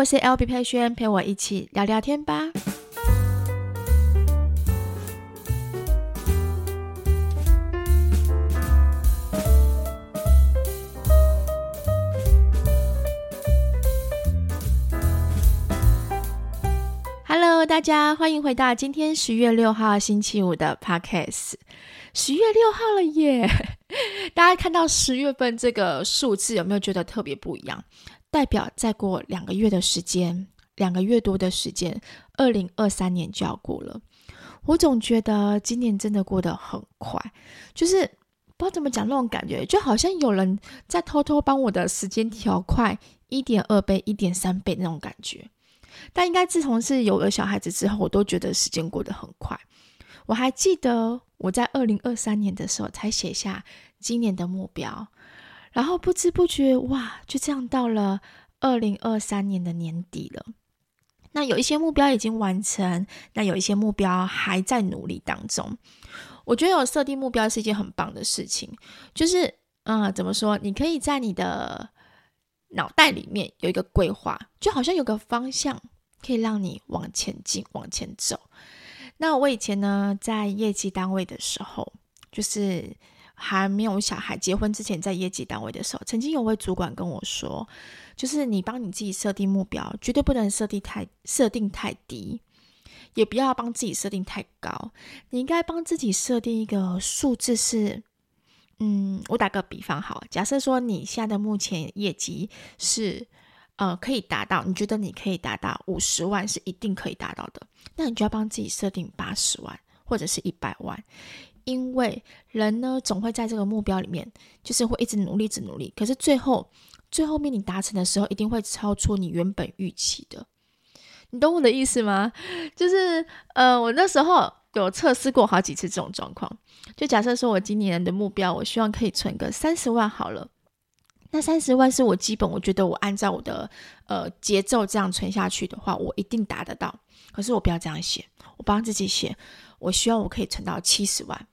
我是 LB 佩萱，陪我一起聊聊天吧。Hello，大家欢迎回到今天十月六号星期五的 Podcast。十月六号了耶！大家看到十月份这个数字，有没有觉得特别不一样？代表再过两个月的时间，两个月多的时间，二零二三年就要过了。我总觉得今年真的过得很快，就是不知道怎么讲那种感觉，就好像有人在偷偷帮我的时间调快一点二倍、一点三倍那种感觉。但应该自从是有了小孩子之后，我都觉得时间过得很快。我还记得我在二零二三年的时候才写下今年的目标，然后不知不觉哇，就这样到了二零二三年的年底了。那有一些目标已经完成，那有一些目标还在努力当中。我觉得有设定目标是一件很棒的事情，就是嗯、怎么说？你可以在你的脑袋里面有一个规划，就好像有个方向可以让你往前进、往前走。那我以前呢，在业绩单位的时候，就是还没有小孩、结婚之前，在业绩单位的时候，曾经有位主管跟我说，就是你帮你自己设定目标，绝对不能设定太设定太低，也不要帮自己设定太高，你应该帮自己设定一个数字是，嗯，我打个比方好，假设说你现在的目前业绩是。呃，可以达到，你觉得你可以达到五十万是一定可以达到的，那你就要帮自己设定八十万或者是一百万，因为人呢总会在这个目标里面，就是会一直努力，一直努力，可是最后最后面你达成的时候，一定会超出你原本预期的，你懂我的意思吗？就是呃，我那时候有测试过好几次这种状况，就假设说我今年的目标，我希望可以存个三十万好了。那三十万是我基本，我觉得我按照我的呃节奏这样存下去的话，我一定达得到。可是我不要这样写，我帮自己写，我希望我可以存到七十万。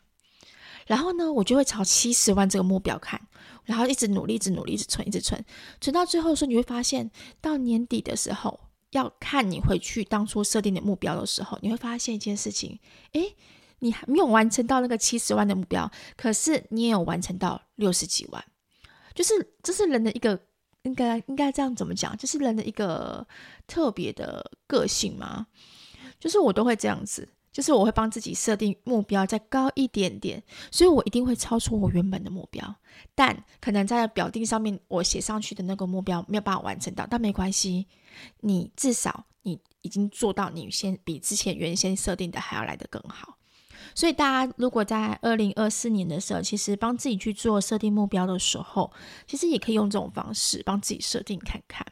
然后呢，我就会朝七十万这个目标看，然后一直努力，一直努力，一直存，一直存，存到最后的时候，你会发现，到年底的时候，要看你回去当初设定的目标的时候，你会发现一件事情，诶，你还没有完成到那个七十万的目标，可是你也有完成到六十几万。就是这是人的一个应该应该这样怎么讲？就是人的一个特别的个性嘛。就是我都会这样子，就是我会帮自己设定目标再高一点点，所以我一定会超出我原本的目标。但可能在表定上面我写上去的那个目标没有办法完成到，但没关系，你至少你已经做到你先比之前原先设定的还要来得更好。所以大家如果在二零二四年的时候，其实帮自己去做设定目标的时候，其实也可以用这种方式帮自己设定看看。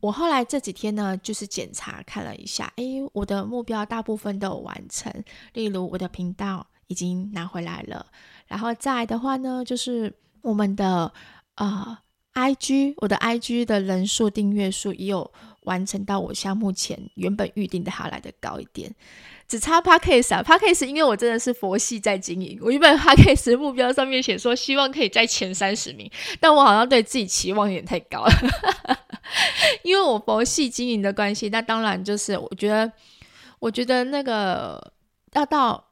我后来这几天呢，就是检查看了一下，诶，我的目标大部分都有完成。例如我的频道已经拿回来了，然后再的话呢，就是我们的呃 IG，我的 IG 的人数订阅数也有完成到我像目前原本预定的还要来的高一点。只差 Podcast 啊，Podcast 因为我真的是佛系在经营，我原本 Podcast 目标上面写说希望可以在前三十名，但我好像对自己期望有点太高了，因为我佛系经营的关系，那当然就是我觉得，我觉得那个要到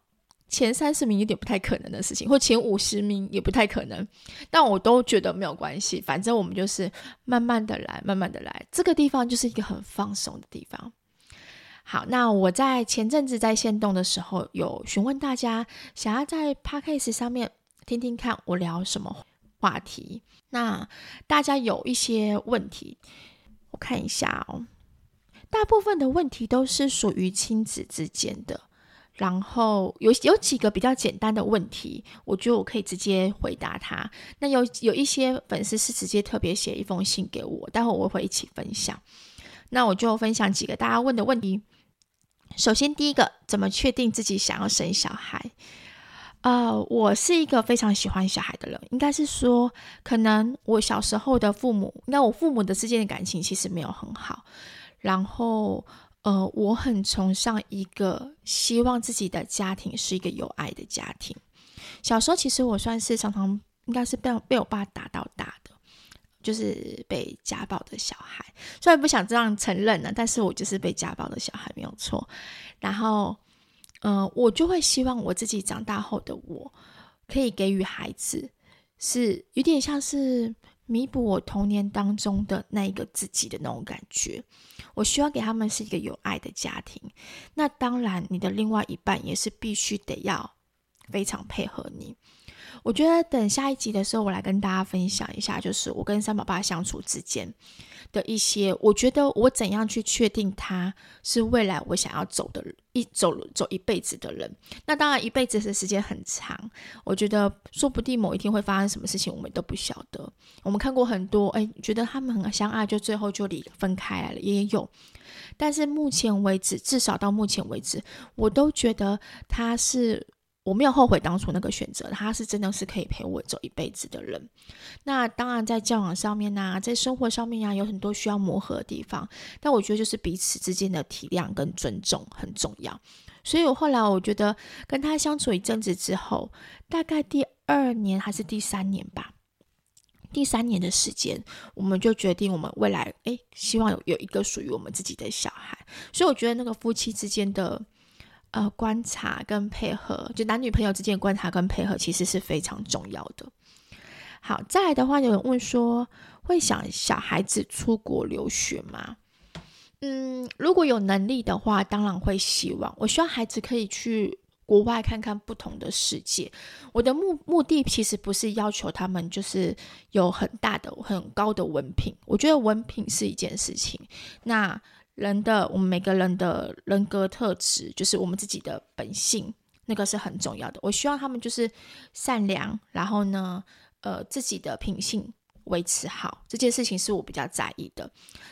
前三十名有点不太可能的事情，或前五十名也不太可能，但我都觉得没有关系，反正我们就是慢慢的来，慢慢的来，这个地方就是一个很放松的地方。好，那我在前阵子在线动的时候，有询问大家想要在 Podcast 上面听听看我聊什么话题。那大家有一些问题，我看一下哦。大部分的问题都是属于亲子之间的，然后有有几个比较简单的问题，我觉得我可以直接回答他。那有有一些粉丝是直接特别写一封信给我，待会我会一起分享。那我就分享几个大家问的问题。首先，第一个，怎么确定自己想要生小孩？呃，我是一个非常喜欢小孩的人，应该是说，可能我小时候的父母，那我父母的之间的感情其实没有很好。然后，呃，我很崇尚一个希望自己的家庭是一个有爱的家庭。小时候，其实我算是常常应该是被被我爸打到大的。就是被家暴的小孩，虽然不想这样承认呢，但是我就是被家暴的小孩，没有错。然后，嗯、我就会希望我自己长大后的我，可以给予孩子，是有点像是弥补我童年当中的那一个自己的那种感觉。我希望给他们是一个有爱的家庭。那当然，你的另外一半也是必须得要非常配合你。我觉得等下一集的时候，我来跟大家分享一下，就是我跟三宝爸相处之间的一些，我觉得我怎样去确定他是未来我想要走的一走走一辈子的人。那当然，一辈子的时间很长，我觉得说不定某一天会发生什么事情，我们都不晓得。我们看过很多，哎，觉得他们很相爱，就最后就离分开来了，也有。但是目前为止，至少到目前为止，我都觉得他是。我没有后悔当初那个选择，他是真的是可以陪我走一辈子的人。那当然，在交往上面呢，在生活上面啊，有很多需要磨合的地方。但我觉得就是彼此之间的体谅跟尊重很重要。所以我后来我觉得跟他相处一阵子之后，大概第二年还是第三年吧，第三年的时间，我们就决定我们未来诶，希望有有一个属于我们自己的小孩。所以我觉得那个夫妻之间的。呃，观察跟配合，就男女朋友之间的观察跟配合，其实是非常重要的。好，再来的话，有人问说，会想小孩子出国留学吗？嗯，如果有能力的话，当然会希望。我希望孩子可以去国外看看不同的世界。我的目目的其实不是要求他们就是有很大的、很高的文凭。我觉得文凭是一件事情。那人的，我们每个人的人格特质，就是我们自己的本性，那个是很重要的。我希望他们就是善良，然后呢，呃，自己的品性维持好，这件事情是我比较在意的。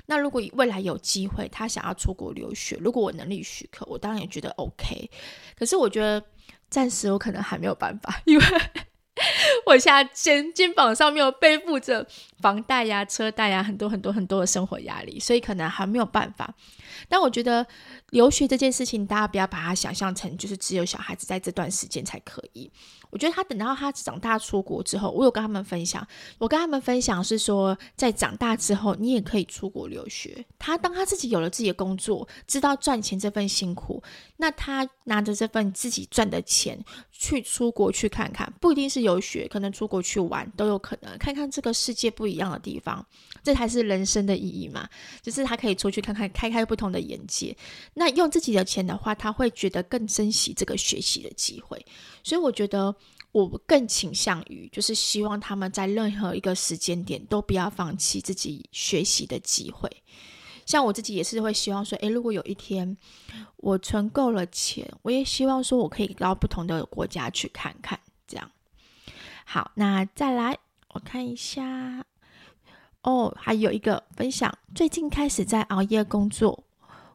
那如果未来有机会，他想要出国留学，如果我能力许可，我当然也觉得 OK。可是我觉得暂时我可能还没有办法，因为。我现在肩肩膀上面有背负着房贷呀、车贷呀，很多很多很多的生活压力，所以可能还没有办法。但我觉得留学这件事情，大家不要把它想象成就是只有小孩子在这段时间才可以。我觉得他等到他长大出国之后，我有跟他们分享，我跟他们分享是说，在长大之后，你也可以出国留学。他当他自己有了自己的工作，知道赚钱这份辛苦，那他拿着这份自己赚的钱去出国去看看，不一定是游学，可能出国去玩都有可能，看看这个世界不一样的地方，这才是人生的意义嘛。就是他可以出去看看，开开不同的眼界。那用自己的钱的话，他会觉得更珍惜这个学习的机会。所以我觉得。我更倾向于，就是希望他们在任何一个时间点都不要放弃自己学习的机会。像我自己也是会希望说，诶，如果有一天我存够了钱，我也希望说我可以到不同的国家去看看。这样，好，那再来我看一下，哦，还有一个分享，最近开始在熬夜工作。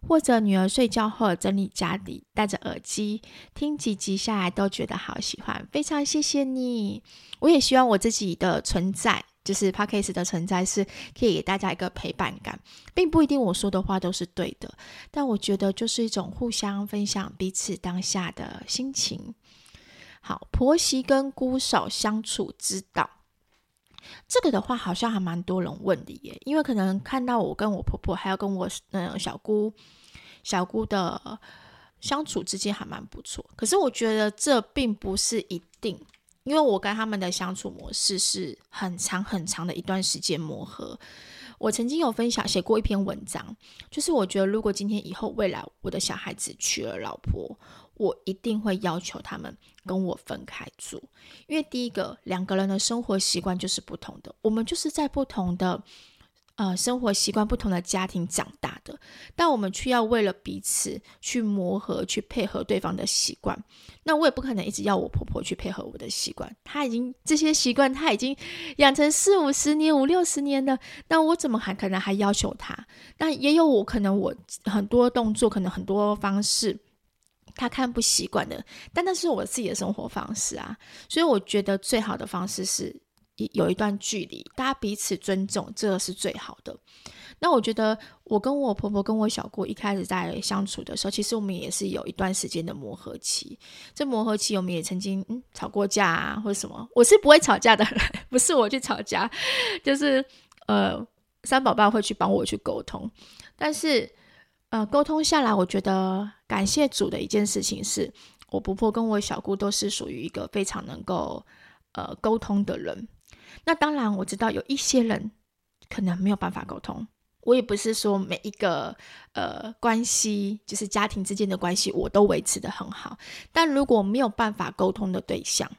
或者女儿睡觉后整理家里，戴着耳机听几集下来都觉得好喜欢，非常谢谢你。我也希望我自己的存在，就是 Podcast 的存在，是可以给大家一个陪伴感，并不一定我说的话都是对的，但我觉得就是一种互相分享彼此当下的心情。好，婆媳跟姑嫂相处之道。这个的话好像还蛮多人问的耶，因为可能看到我跟我婆婆，还有跟我嗯小姑、小姑的相处之间还蛮不错。可是我觉得这并不是一定，因为我跟他们的相处模式是很长很长的一段时间磨合。我曾经有分享写过一篇文章，就是我觉得如果今天以后未来我的小孩子娶了老婆。我一定会要求他们跟我分开住，因为第一个，两个人的生活习惯就是不同的，我们就是在不同的呃生活习惯、不同的家庭长大的，但我们却要为了彼此去磨合、去配合对方的习惯。那我也不可能一直要我婆婆去配合我的习惯，她已经这些习惯她已经养成四五十年、五六十年了，那我怎么还可能还要求她？那也有我可能我很多动作，可能很多方式。他看不习惯的，但那是我自己的生活方式啊，所以我觉得最好的方式是有一段距离，大家彼此尊重，这个是最好的。那我觉得我跟我婆婆跟我小姑一开始在相处的时候，其实我们也是有一段时间的磨合期。这磨合期，我们也曾经嗯吵过架啊，或者什么。我是不会吵架的人，不是我去吵架，就是。呃，三宝爸会去帮我去沟通，但是呃，沟通下来，我觉得感谢主的一件事情是，我婆婆跟我小姑都是属于一个非常能够呃沟通的人。那当然，我知道有一些人可能没有办法沟通。我也不是说每一个呃关系，就是家庭之间的关系，我都维持的很好。但如果没有办法沟通的对象，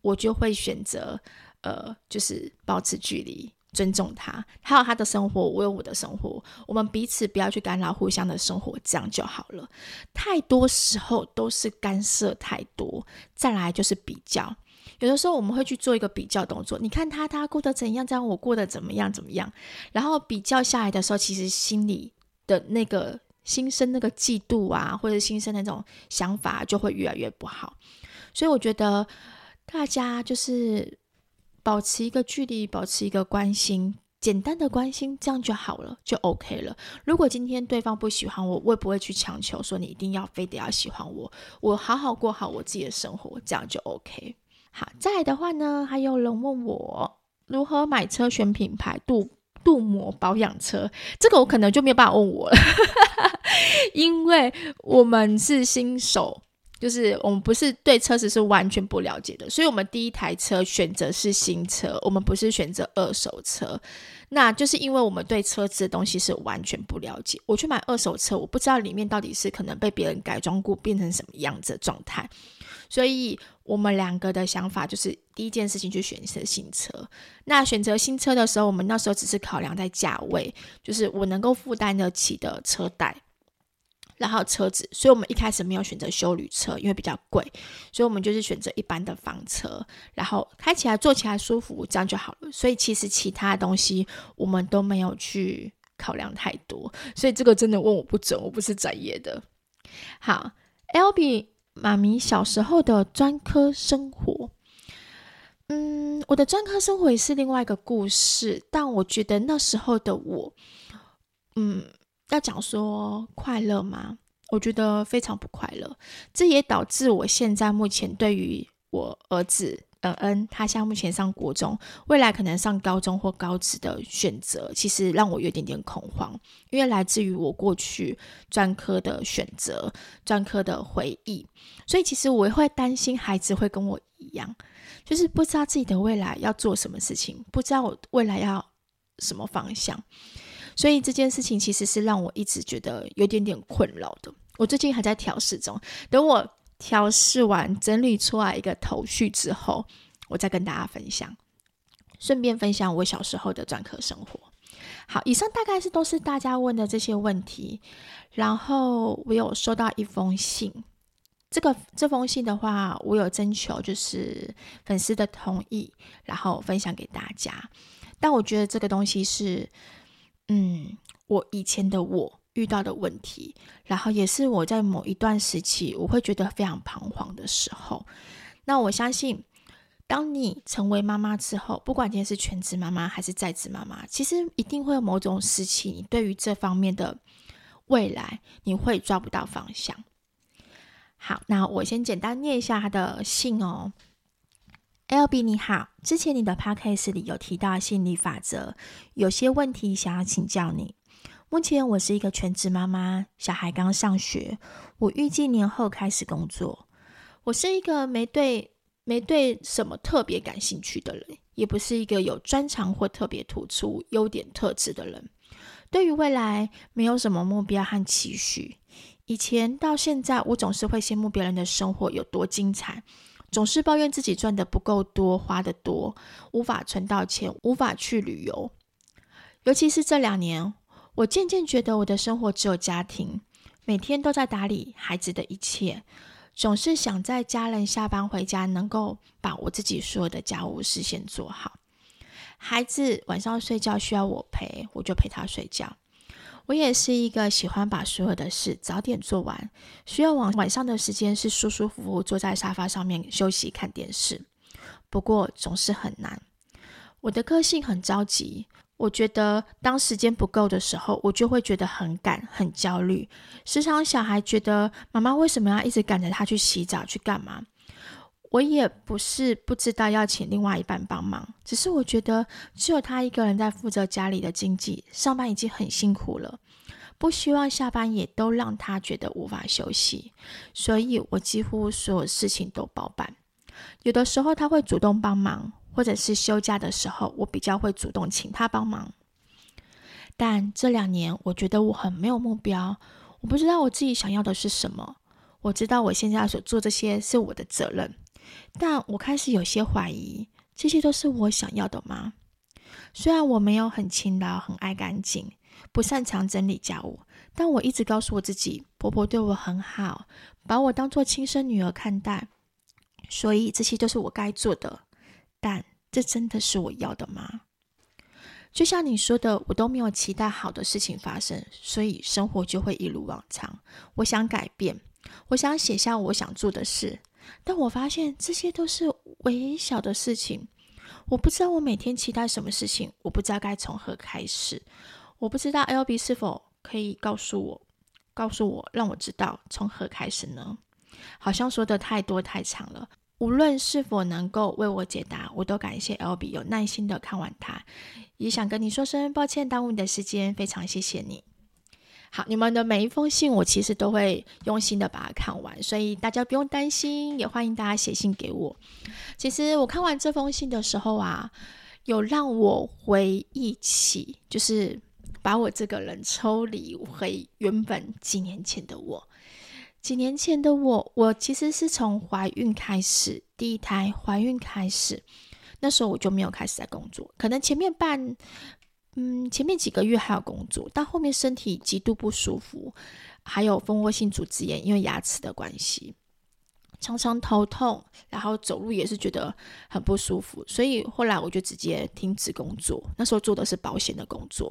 我就会选择呃，就是保持距离，尊重他，他有他的生活，我有我的生活，我们彼此不要去干扰互相的生活，这样就好了。太多时候都是干涉太多，再来就是比较。有的时候我们会去做一个比较动作，你看他他过得怎样，这样我过得怎么样怎么样，然后比较下来的时候，其实心里的那个心生那个嫉妒啊，或者心生那种想法就会越来越不好。所以我觉得大家就是保持一个距离，保持一个关心，简单的关心，这样就好了，就 OK 了。如果今天对方不喜欢我，我也不会去强求说你一定要非得要喜欢我，我好好过好我自己的生活，这样就 OK。好，再来的话呢，还有人问我如何买车、选品牌、镀镀膜、保养车，这个我可能就没有办法问我了，因为我们是新手，就是我们不是对车子是完全不了解的，所以我们第一台车选择是新车，我们不是选择二手车，那就是因为我们对车子的东西是完全不了解，我去买二手车，我不知道里面到底是可能被别人改装过变成什么样子的状态。所以我们两个的想法就是第一件事情去选择新车。那选择新车的时候，我们那时候只是考量在价位，就是我能够负担得起的车贷，然后车子。所以我们一开始没有选择修旅车，因为比较贵，所以我们就是选择一般的房车，然后开起来坐起来舒服，这样就好了。所以其实其他东西我们都没有去考量太多。所以这个真的问我不准，我不是专业的。好，L B。妈咪小时候的专科生活，嗯，我的专科生活也是另外一个故事。但我觉得那时候的我，嗯，要讲说快乐吗？我觉得非常不快乐。这也导致我现在目前对于我儿子。嗯嗯，他现在目前上国中，未来可能上高中或高职的选择，其实让我有点点恐慌，因为来自于我过去专科的选择、专科的回忆，所以其实我会担心孩子会跟我一样，就是不知道自己的未来要做什么事情，不知道我未来要什么方向，所以这件事情其实是让我一直觉得有点点困扰的。我最近还在调试中，等我。调试完，整理出来一个头绪之后，我再跟大家分享，顺便分享我小时候的专科生活。好，以上大概是都是大家问的这些问题，然后我有收到一封信，这个这封信的话，我有征求就是粉丝的同意，然后分享给大家。但我觉得这个东西是，嗯，我以前的我。遇到的问题，然后也是我在某一段时期我会觉得非常彷徨的时候。那我相信，当你成为妈妈之后，不管今天是全职妈妈还是在职妈妈，其实一定会有某种时期，你对于这方面的未来，你会抓不到方向。好，那我先简单念一下他的信哦。L B 你好，之前你的 podcast 里有提到吸引力法则，有些问题想要请教你。目前我是一个全职妈妈，小孩刚上学，我预计年后开始工作。我是一个没对没对什么特别感兴趣的人，也不是一个有专长或特别突出优点特质的人。对于未来没有什么目标和期许。以前到现在，我总是会羡慕别人的生活有多精彩，总是抱怨自己赚的不够多，花的多，无法存到钱，无法去旅游。尤其是这两年。我渐渐觉得我的生活只有家庭，每天都在打理孩子的一切，总是想在家人下班回家能够把我自己所有的家务事先做好。孩子晚上睡觉需要我陪，我就陪他睡觉。我也是一个喜欢把所有的事早点做完，需要晚晚上的时间是舒舒服服坐在沙发上面休息看电视。不过总是很难，我的个性很着急。我觉得当时间不够的时候，我就会觉得很赶、很焦虑。时常小孩觉得妈妈为什么要一直赶着他去洗澡、去干嘛？我也不是不知道要请另外一半帮忙，只是我觉得只有他一个人在负责家里的经济，上班已经很辛苦了，不希望下班也都让他觉得无法休息，所以我几乎所有事情都包办。有的时候他会主动帮忙，或者是休假的时候，我比较会主动请他帮忙。但这两年，我觉得我很没有目标，我不知道我自己想要的是什么。我知道我现在所做这些是我的责任。但我开始有些怀疑，这些都是我想要的吗？虽然我没有很勤劳、很爱干净、不擅长整理家务，但我一直告诉我自己，婆婆对我很好，把我当做亲生女儿看待，所以这些都是我该做的。但这真的是我要的吗？就像你说的，我都没有期待好的事情发生，所以生活就会一如往常。我想改变，我想写下我想做的事。但我发现这些都是微小的事情，我不知道我每天期待什么事情，我不知道该从何开始，我不知道 LB 是否可以告诉我，告诉我，让我知道从何开始呢？好像说的太多太长了，无论是否能够为我解答，我都感谢 LB 有耐心的看完它，也想跟你说声抱歉，耽误你的时间，非常谢谢你。好，你们的每一封信，我其实都会用心的把它看完，所以大家不用担心，也欢迎大家写信给我。其实我看完这封信的时候啊，有让我回忆起，就是把我这个人抽离回原本几年前的我。几年前的我，我其实是从怀孕开始，第一胎怀孕开始，那时候我就没有开始在工作，可能前面半。嗯，前面几个月还有工作，但后面身体极度不舒服，还有蜂窝性组织炎，因为牙齿的关系，常常头痛，然后走路也是觉得很不舒服，所以后来我就直接停止工作。那时候做的是保险的工作，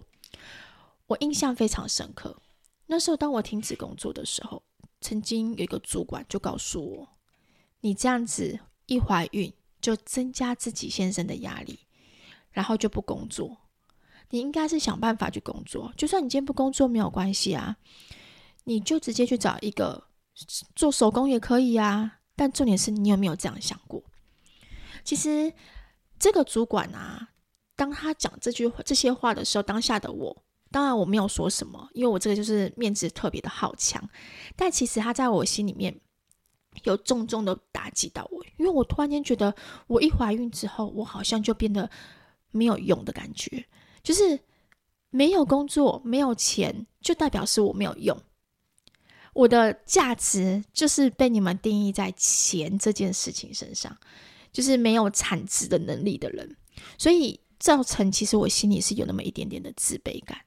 我印象非常深刻。那时候当我停止工作的时候，曾经有一个主管就告诉我：“你这样子一怀孕就增加自己先生的压力，然后就不工作。”你应该是想办法去工作，就算你今天不工作没有关系啊，你就直接去找一个做手工也可以啊。但重点是你有没有这样想过？其实这个主管啊，当他讲这句话这些话的时候，当下的我，当然我没有说什么，因为我这个就是面子特别的好强。但其实他在我心里面有重重的打击到我，因为我突然间觉得，我一怀孕之后，我好像就变得没有用的感觉。就是没有工作，没有钱，就代表是我没有用。我的价值就是被你们定义在钱这件事情身上，就是没有产值的能力的人，所以造成其实我心里是有那么一点点的自卑感。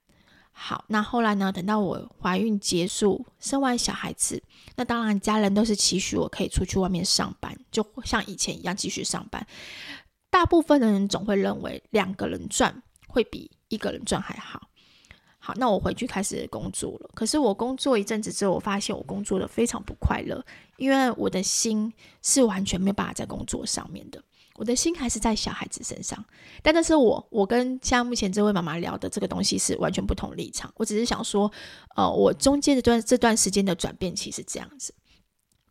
好，那后来呢？等到我怀孕结束，生完小孩子，那当然家人都是期许我可以出去外面上班，就像以前一样继续上班。大部分的人总会认为两个人赚。会比一个人赚还好。好，那我回去开始工作了。可是我工作一阵子之后，我发现我工作的非常不快乐，因为我的心是完全没有办法在工作上面的，我的心还是在小孩子身上。但那是我，我跟像目前这位妈妈聊的这个东西是完全不同立场。我只是想说，呃，我中间的段这段时间的转变其实这样子。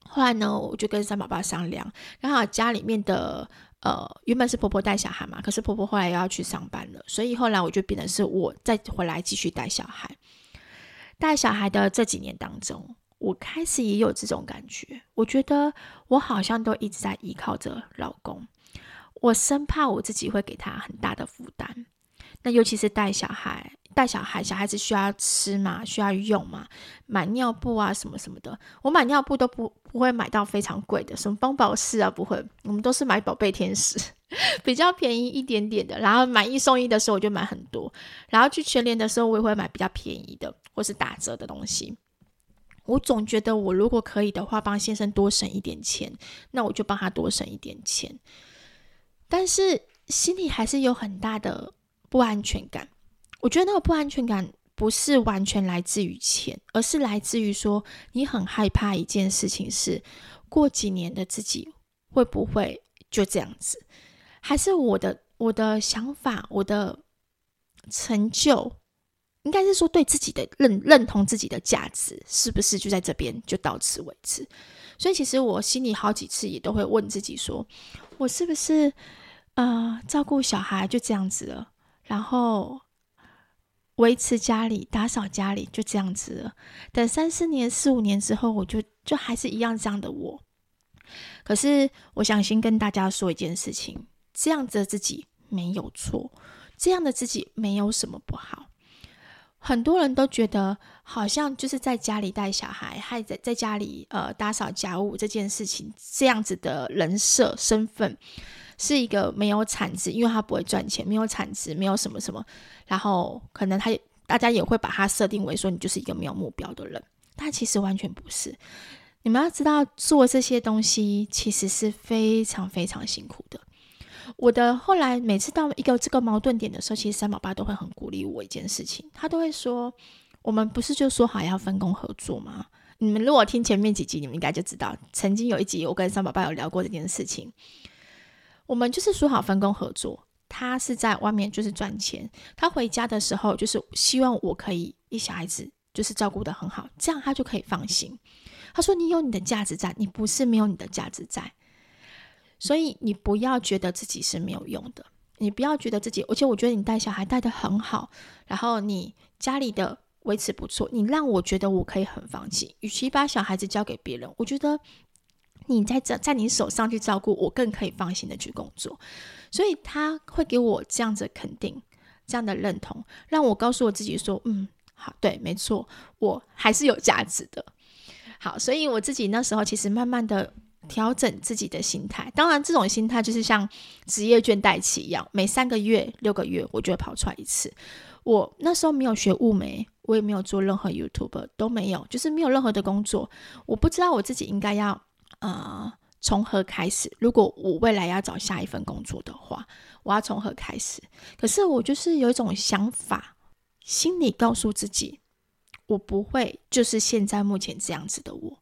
后来呢，我就跟三宝爸商量，刚好家里面的。呃，原本是婆婆带小孩嘛，可是婆婆后来又要去上班了，所以后来我就变成是我再回来继续带小孩。带小孩的这几年当中，我开始也有这种感觉，我觉得我好像都一直在依靠着老公，我生怕我自己会给他很大的负担。那尤其是带小孩。带小孩，小孩子需要吃嘛，需要用嘛，买尿布啊什么什么的。我买尿布都不不会买到非常贵的，什么邦宝适啊不会，我们都是买宝贝天使，比较便宜一点点的。然后买一送一的时候我就买很多，然后去全联的时候我也会买比较便宜的或是打折的东西。我总觉得我如果可以的话，帮先生多省一点钱，那我就帮他多省一点钱。但是心里还是有很大的不安全感。我觉得那个不安全感不是完全来自于钱，而是来自于说你很害怕一件事情是过几年的自己会不会就这样子，还是我的我的想法，我的成就，应该是说对自己的认认同自己的价值，是不是就在这边就到此为止？所以其实我心里好几次也都会问自己说，我是不是呃照顾小孩就这样子了，然后维持家里、打扫家里就这样子了，等三四年、四五年之后，我就就还是一样这样的我。可是我想先跟大家说一件事情，这样子的自己没有错，这样的自己没有什么不好。很多人都觉得，好像就是在家里带小孩，还在在家里呃打扫家务这件事情，这样子的人设身份，是一个没有产值，因为他不会赚钱，没有产值，没有什么什么，然后可能他大家也会把他设定为说你就是一个没有目标的人，但其实完全不是。你们要知道，做这些东西其实是非常非常辛苦的。我的后来每次到一个这个矛盾点的时候，其实三宝爸都会很鼓励我一件事情，他都会说：“我们不是就说好要分工合作吗？”你们如果听前面几集，你们应该就知道，曾经有一集我跟三宝爸有聊过这件事情。我们就是说好分工合作，他是在外面就是赚钱，他回家的时候就是希望我可以一小孩子就是照顾得很好，这样他就可以放心。他说：“你有你的价值在，你不是没有你的价值在。”所以你不要觉得自己是没有用的，你不要觉得自己，而且我觉得你带小孩带得很好，然后你家里的维持不错，你让我觉得我可以很放心。与其把小孩子交给别人，我觉得你在这在你手上去照顾，我更可以放心的去工作。所以他会给我这样子肯定，这样的认同，让我告诉我自己说：“嗯，好，对，没错，我还是有价值的。”好，所以我自己那时候其实慢慢的。调整自己的心态，当然这种心态就是像职业倦怠期一样，每三个月、六个月我就会跑出来一次。我那时候没有学雾眉，我也没有做任何 YouTube，都没有，就是没有任何的工作。我不知道我自己应该要呃从何开始。如果我未来要找下一份工作的话，我要从何开始？可是我就是有一种想法，心里告诉自己，我不会就是现在目前这样子的我。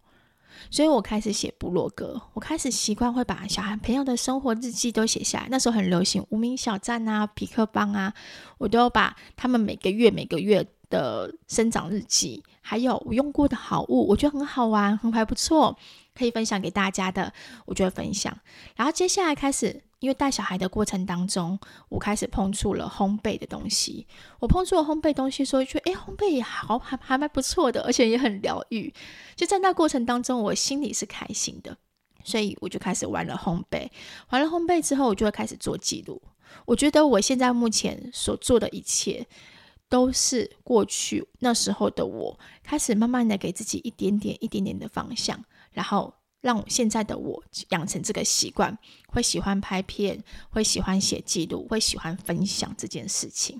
所以我开始写部落格，我开始习惯会把小孩朋友的生活日记都写下来。那时候很流行无名小站啊、皮克邦啊，我都把他们每个月每个月的生长日记，还有我用过的好物，我觉得很好玩，很还不错，可以分享给大家的，我就会分享。然后接下来开始。因为带小孩的过程当中，我开始碰触了烘焙的东西。我碰触了烘焙东西，所以觉得哎，烘焙也好，还还蛮不错的，而且也很疗愈。就在那过程当中，我心里是开心的，所以我就开始玩了烘焙。玩了烘焙之后，我就会开始做记录。我觉得我现在目前所做的一切，都是过去那时候的我，开始慢慢的给自己一点点、一点点的方向，然后。让现在的我养成这个习惯，会喜欢拍片，会喜欢写记录，会喜欢分享这件事情。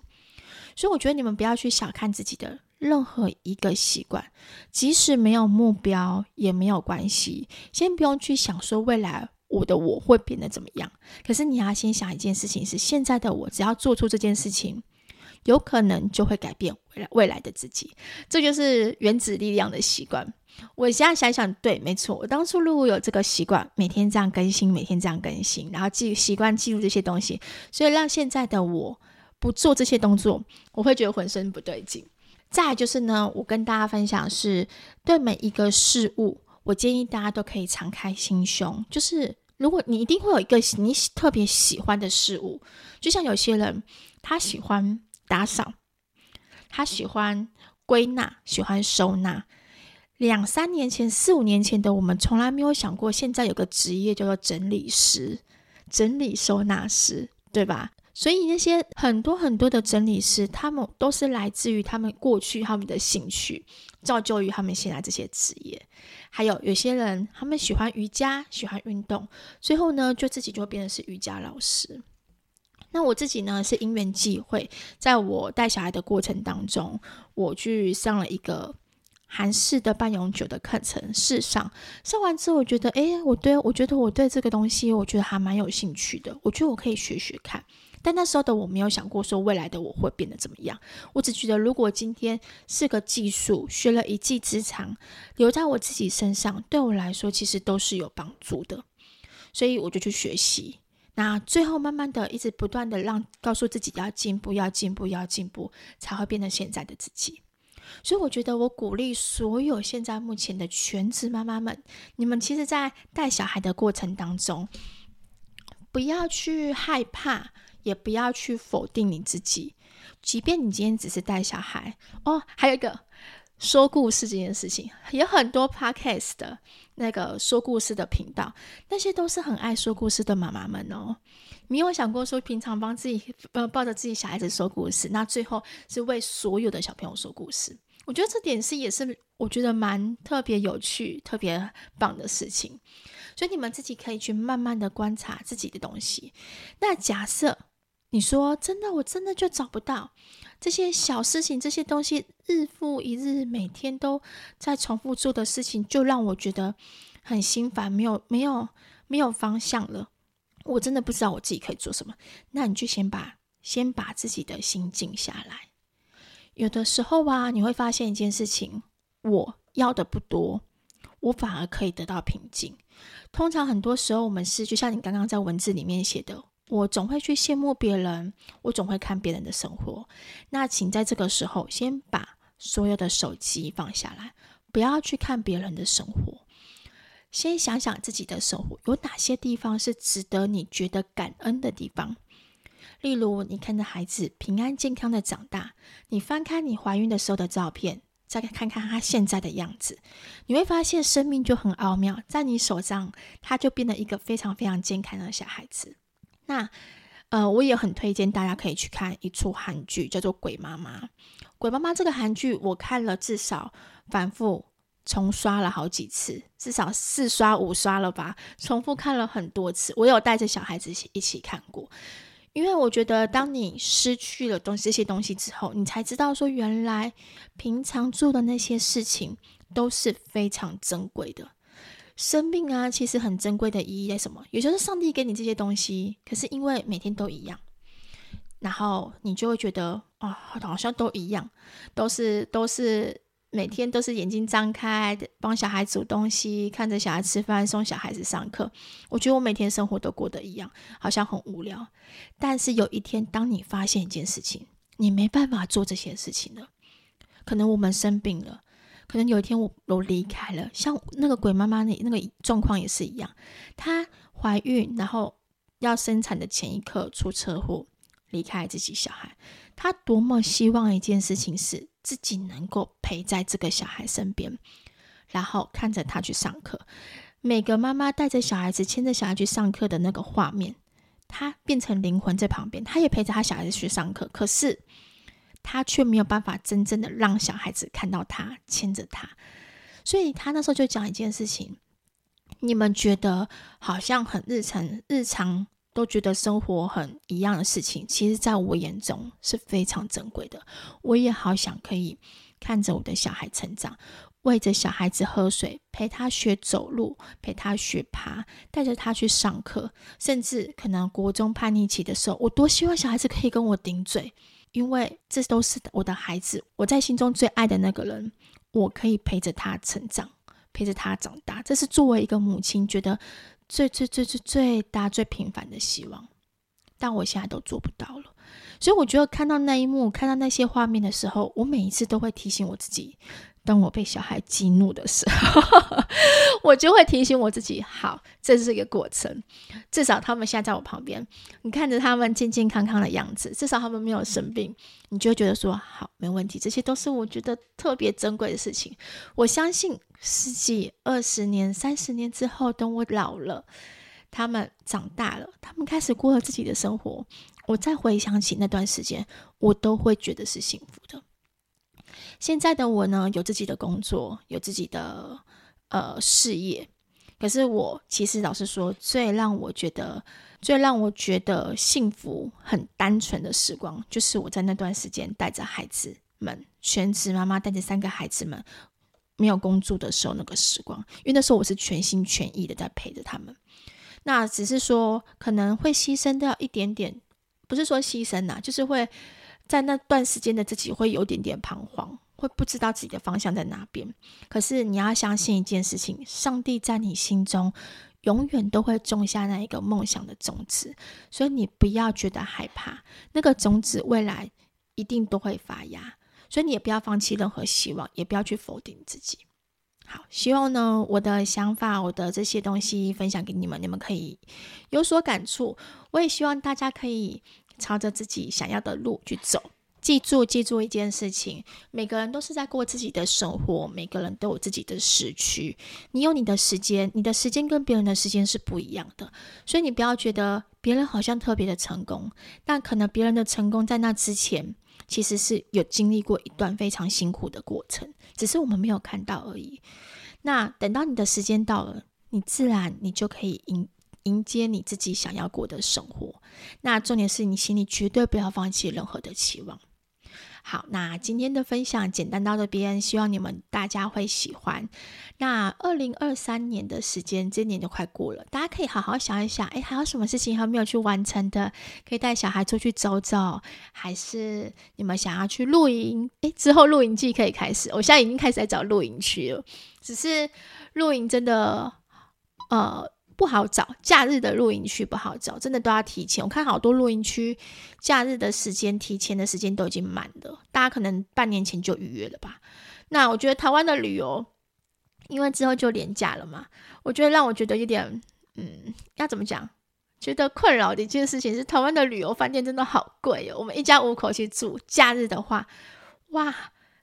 所以我觉得你们不要去小看自己的任何一个习惯，即使没有目标也没有关系。先不用去想说未来我的我会变得怎么样，可是你要先想一件事情是：现在的我只要做出这件事情，有可能就会改变未来未来的自己。这就是原子力量的习惯。我现在想想，对，没错。我当初如果有这个习惯，每天这样更新，每天这样更新，然后记习惯记录这些东西，所以让现在的我不做这些动作，我会觉得浑身不对劲。再就是呢，我跟大家分享是，对每一个事物，我建议大家都可以敞开心胸。就是如果你一定会有一个你特别喜欢的事物，就像有些人他喜欢打扫，他喜欢归纳，喜欢收纳。两三年前、四五年前的我们，从来没有想过，现在有个职业叫做整理师、整理收纳师，对吧？所以那些很多很多的整理师，他们都是来自于他们过去他们的兴趣，造就于他们现在这些职业。还有有些人，他们喜欢瑜伽，喜欢运动，最后呢，就自己就变成是瑜伽老师。那我自己呢，是因缘际会，在我带小孩的过程当中，我去上了一个。韩式的半永久的课程试上，上完之后，我觉得，诶，我对我觉得我对这个东西，我觉得还蛮有兴趣的。我觉得我可以学学看。但那时候的我没有想过说未来的我会变得怎么样。我只觉得，如果今天是个技术，学了一技之长，留在我自己身上，对我来说其实都是有帮助的。所以我就去学习。那最后慢慢的，一直不断的让告诉自己要进步，要进步，要进步，才会变成现在的自己。所以我觉得我鼓励所有现在目前的全职妈妈们，你们其实，在带小孩的过程当中，不要去害怕，也不要去否定你自己。即便你今天只是带小孩哦，还有一个说故事这件事情，有很多 podcast 的那个说故事的频道，那些都是很爱说故事的妈妈们哦。你有想过说，平常帮自己呃抱着自己小孩子说故事，那最后是为所有的小朋友说故事？我觉得这点是也是我觉得蛮特别有趣、特别棒的事情。所以你们自己可以去慢慢的观察自己的东西。那假设你说真的，我真的就找不到这些小事情、这些东西，日复一日，每天都在重复做的事情，就让我觉得很心烦，没有没有没有方向了。我真的不知道我自己可以做什么，那你就先把先把自己的心静下来。有的时候啊，你会发现一件事情，我要的不多，我反而可以得到平静。通常很多时候，我们是就像你刚刚在文字里面写的，我总会去羡慕别人，我总会看别人的生活。那请在这个时候先把所有的手机放下来，不要去看别人的生活。先想想自己的生活有哪些地方是值得你觉得感恩的地方。例如，你看着孩子平安健康的长大，你翻开你怀孕的时候的照片，再看看他现在的样子，你会发现生命就很奥妙，在你手上，他就变得一个非常非常健康的小孩子。那，呃，我也很推荐大家可以去看一出韩剧，叫做《鬼妈妈》。《鬼妈妈》这个韩剧，我看了至少反复。重刷了好几次，至少四刷五刷了吧。重复看了很多次，我有带着小孩子一起看过。因为我觉得，当你失去了东这些东西之后，你才知道说，原来平常做的那些事情都是非常珍贵的。生命啊，其实很珍贵的意义在什么？也就是上帝给你这些东西，可是因为每天都一样，然后你就会觉得啊，好像都一样，都是都是。每天都是眼睛张开，帮小孩煮东西，看着小孩吃饭，送小孩子上课。我觉得我每天生活都过得一样，好像很无聊。但是有一天，当你发现一件事情，你没办法做这些事情了，可能我们生病了，可能有一天我我离开了，像那个鬼妈妈那那个状况也是一样，她怀孕，然后要生产的前一刻出车祸，离开自己小孩。她多么希望一件事情是。自己能够陪在这个小孩身边，然后看着他去上课。每个妈妈带着小孩子牵着小孩去上课的那个画面，他变成灵魂在旁边，他也陪着他小孩子去上课。可是他却没有办法真正的让小孩子看到他牵着他。所以他那时候就讲一件事情：你们觉得好像很日常，日常。都觉得生活很一样的事情，其实在我眼中是非常珍贵的。我也好想可以看着我的小孩成长，喂着小孩子喝水，陪他学走路，陪他学爬，带着他去上课，甚至可能国中叛逆期的时候，我多希望小孩子可以跟我顶嘴，因为这都是我的孩子，我在心中最爱的那个人，我可以陪着他成长，陪着他长大，这是作为一个母亲觉得。最最最最最大最平凡的希望，但我现在都做不到了。所以我觉得看到那一幕，看到那些画面的时候，我每一次都会提醒我自己：当我被小孩激怒的时候，我就会提醒我自己，好，这是一个过程。至少他们现在在我旁边，你看着他们健健康康的样子，至少他们没有生病，你就会觉得说，好，没问题。这些都是我觉得特别珍贵的事情。我相信。十几、二十年、三十年之后，等我老了，他们长大了，他们开始过了自己的生活，我再回想起那段时间，我都会觉得是幸福的。现在的我呢，有自己的工作，有自己的呃事业，可是我其实老实说，最让我觉得、最让我觉得幸福、很单纯的时光，就是我在那段时间带着孩子们，全职妈妈带着三个孩子们。没有工作的时候，那个时光，因为那时候我是全心全意的在陪着他们。那只是说可能会牺牲掉一点点，不是说牺牲呐，就是会在那段时间的自己会有点点彷徨，会不知道自己的方向在哪边。可是你要相信一件事情，上帝在你心中永远都会种下那一个梦想的种子，所以你不要觉得害怕，那个种子未来一定都会发芽。所以你也不要放弃任何希望，也不要去否定自己。好，希望呢，我的想法，我的这些东西分享给你们，你们可以有所感触。我也希望大家可以朝着自己想要的路去走。记住，记住一件事情，每个人都是在过自己的生活，每个人都有自己的时区。你有你的时间，你的时间跟别人的时间是不一样的，所以你不要觉得别人好像特别的成功，但可能别人的成功在那之前，其实是有经历过一段非常辛苦的过程，只是我们没有看到而已。那等到你的时间到了，你自然你就可以迎迎接你自己想要过的生活。那重点是你心里绝对不要放弃任何的期望。好，那今天的分享简单到这边，希望你们大家会喜欢。那二零二三年的时间，这年就快过了，大家可以好好想一想，哎，还有什么事情还没有去完成的？可以带小孩出去走走，还是你们想要去露营？哎，之后露营季可以开始，我现在已经开始在找露营区了。只是露营真的，呃。不好找，假日的露营区不好找，真的都要提前。我看好多露营区，假日的时间提前的时间都已经满了，大家可能半年前就预约了吧。那我觉得台湾的旅游，因为之后就廉价了嘛，我觉得让我觉得有点，嗯，要怎么讲？觉得困扰的一件事情是，台湾的旅游饭店真的好贵哦。我们一家五口去住，假日的话，哇，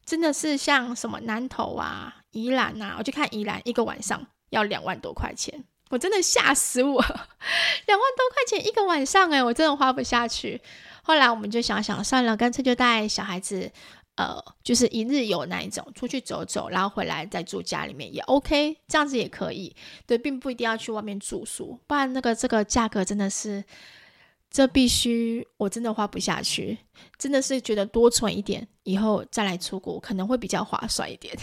真的是像什么南投啊、宜兰啊，我去看宜兰，一个晚上要两万多块钱。我真的吓死我，两万多块钱一个晚上诶，我真的花不下去。后来我们就想想算了，干脆就带小孩子，呃，就是一日游那一种，出去走走，然后回来再住家里面也 OK，这样子也可以。对，并不一定要去外面住宿，不然那个这个价格真的是，这必须我真的花不下去，真的是觉得多存一点，以后再来出国可能会比较划算一点。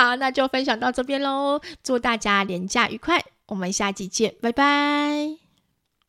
好，那就分享到这边喽。祝大家连假愉快，我们下期见，拜拜。